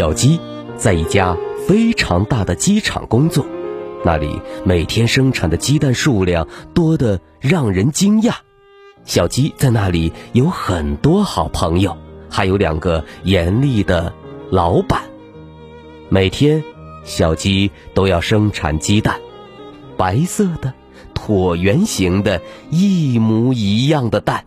小鸡在一家非常大的鸡场工作，那里每天生产的鸡蛋数量多得让人惊讶。小鸡在那里有很多好朋友，还有两个严厉的老板。每天，小鸡都要生产鸡蛋，白色的、椭圆形的、一模一样的蛋，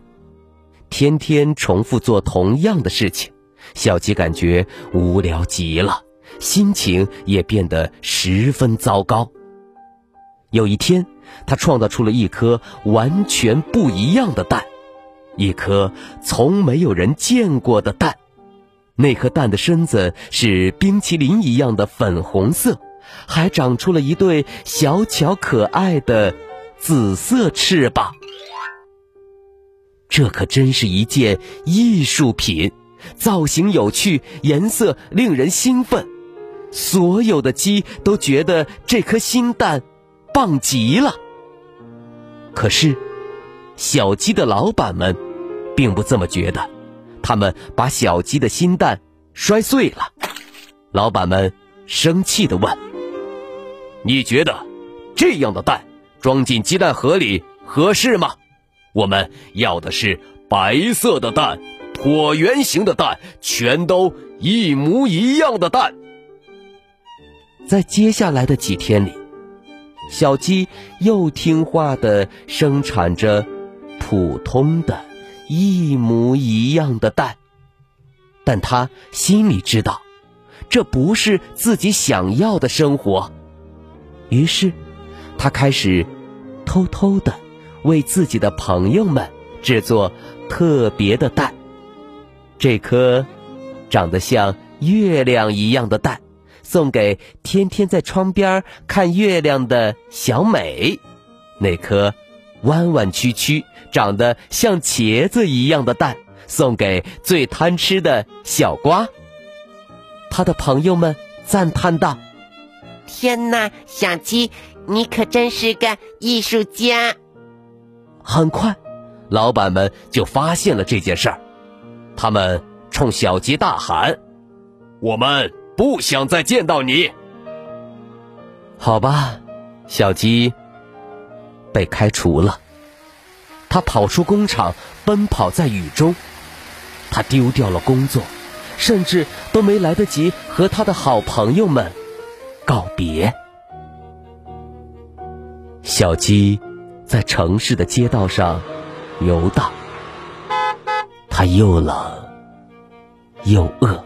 天天重复做同样的事情。小鸡感觉无聊极了，心情也变得十分糟糕。有一天，他创造出了一颗完全不一样的蛋，一颗从没有人见过的蛋。那颗蛋的身子是冰淇淋一样的粉红色，还长出了一对小巧可爱的紫色翅膀。这可真是一件艺术品。造型有趣，颜色令人兴奋，所有的鸡都觉得这颗新蛋棒极了。可是，小鸡的老板们并不这么觉得，他们把小鸡的新蛋摔碎了。老板们生气地问：“你觉得这样的蛋装进鸡蛋盒里合适吗？我们要的是白色的蛋。”椭圆形的蛋，全都一模一样的蛋。在接下来的几天里，小鸡又听话的生产着普通的、一模一样的蛋，但它心里知道，这不是自己想要的生活。于是，他开始偷偷的为自己的朋友们制作特别的蛋。这颗长得像月亮一样的蛋，送给天天在窗边看月亮的小美；那颗弯弯曲曲、长得像茄子一样的蛋，送给最贪吃的小瓜。他的朋友们赞叹道：“天哪，小鸡，你可真是个艺术家！”很快，老板们就发现了这件事儿。他们冲小鸡大喊：“我们不想再见到你。”好吧，小鸡被开除了。他跑出工厂，奔跑在雨中。他丢掉了工作，甚至都没来得及和他的好朋友们告别。小鸡在城市的街道上游荡。他又冷又饿，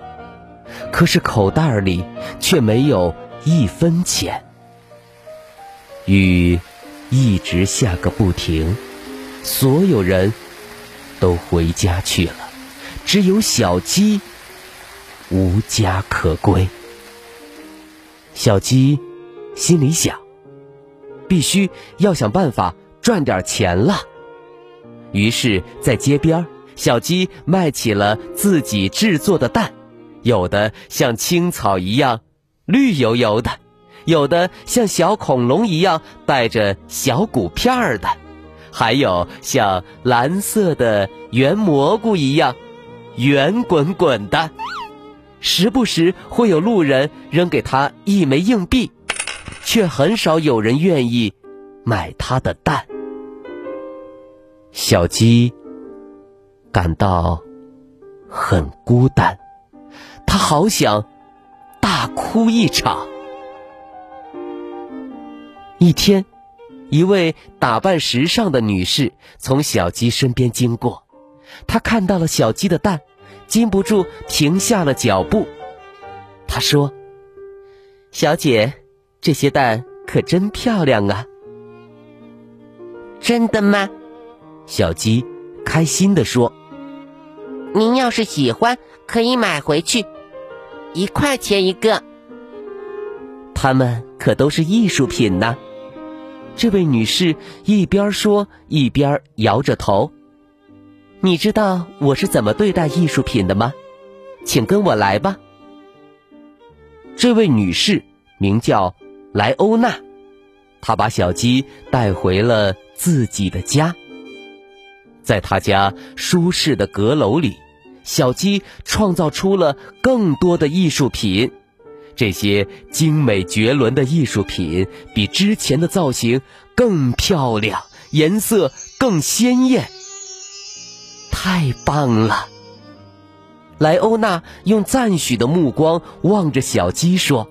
可是口袋里却没有一分钱。雨一直下个不停，所有人都回家去了，只有小鸡无家可归。小鸡心里想：必须要想办法赚点钱了。于是，在街边儿。小鸡卖起了自己制作的蛋，有的像青草一样绿油油的，有的像小恐龙一样带着小骨片儿的，还有像蓝色的圆蘑菇一样圆滚滚的。时不时会有路人扔给他一枚硬币，却很少有人愿意买他的蛋。小鸡。感到很孤单，他好想大哭一场。一天，一位打扮时尚的女士从小鸡身边经过，她看到了小鸡的蛋，禁不住停下了脚步。她说：“小姐，这些蛋可真漂亮啊！真的吗？小鸡开心地说：“您要是喜欢，可以买回去，一块钱一个。它们可都是艺术品呢。”这位女士一边说一边摇着头。你知道我是怎么对待艺术品的吗？请跟我来吧。这位女士名叫莱欧娜，她把小鸡带回了自己的家。在他家舒适的阁楼里，小鸡创造出了更多的艺术品。这些精美绝伦的艺术品比之前的造型更漂亮，颜色更鲜艳。太棒了！莱欧娜用赞许的目光望着小鸡说：“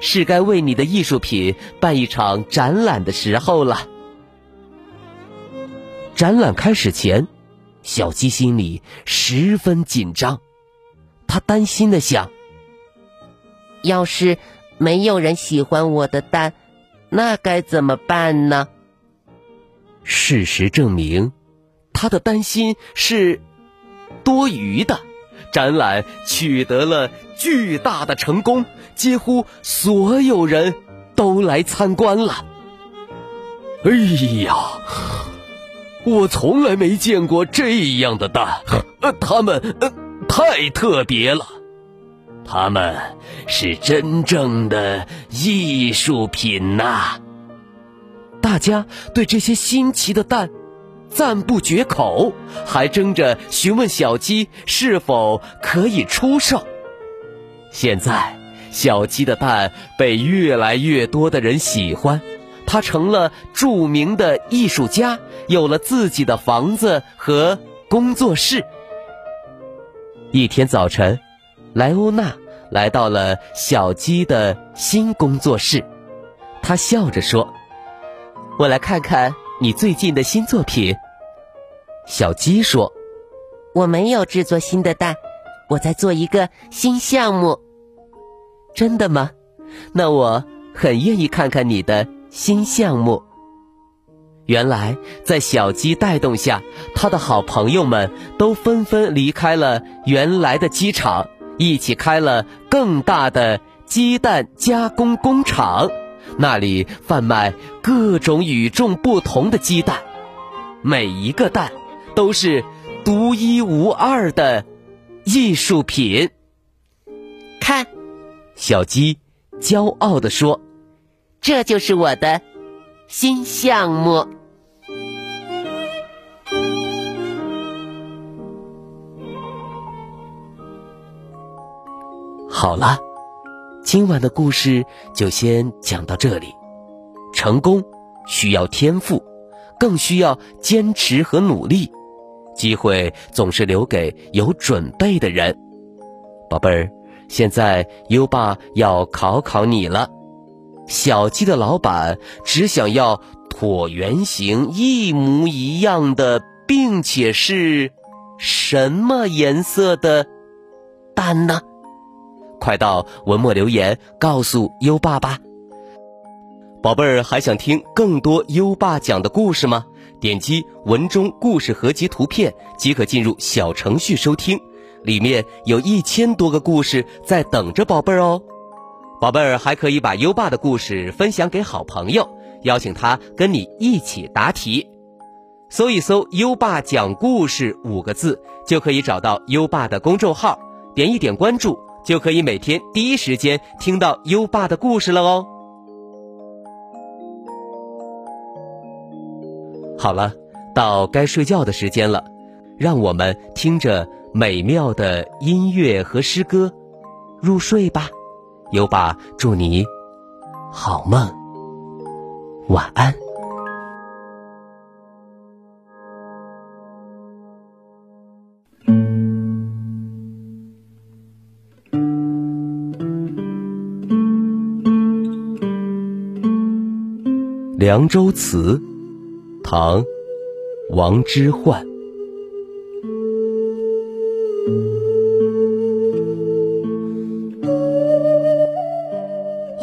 是该为你的艺术品办一场展览的时候了。”展览开始前，小鸡心里十分紧张，他担心的想：“要是没有人喜欢我的蛋，那该怎么办呢？”事实证明。他的担心是多余的，展览取得了巨大的成功，几乎所有人都来参观了。哎呀，我从来没见过这样的蛋，呃，它们太特别了，它们是真正的艺术品呐！大家对这些新奇的蛋。赞不绝口，还争着询问小鸡是否可以出售。现在，小鸡的蛋被越来越多的人喜欢，他成了著名的艺术家，有了自己的房子和工作室。一天早晨，莱欧娜来到了小鸡的新工作室，她笑着说：“我来看看。”你最近的新作品，小鸡说：“我没有制作新的蛋，我在做一个新项目。”真的吗？那我很愿意看看你的新项目。原来，在小鸡带动下，他的好朋友们都纷纷离开了原来的鸡场，一起开了更大的鸡蛋加工工厂。那里贩卖各种与众不同的鸡蛋，每一个蛋都是独一无二的艺术品。看，小鸡骄傲地说：“这就是我的新项目。”好了。今晚的故事就先讲到这里。成功需要天赋，更需要坚持和努力。机会总是留给有准备的人。宝贝儿，现在优爸要考考你了。小鸡的老板只想要椭圆形一模一样的，并且是什么颜色的蛋呢？快到文末留言告诉优爸吧，宝贝儿还想听更多优爸讲的故事吗？点击文中故事合集图片即可进入小程序收听，里面有一千多个故事在等着宝贝儿哦。宝贝儿还可以把优爸的故事分享给好朋友，邀请他跟你一起答题。搜一搜“优爸讲故事”五个字，就可以找到优爸的公众号，点一点关注。就可以每天第一时间听到优爸的故事了哦。好了，到该睡觉的时间了，让我们听着美妙的音乐和诗歌入睡吧。优爸祝你好梦，晚安。《凉州词》唐·王之涣。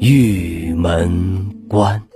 玉门关。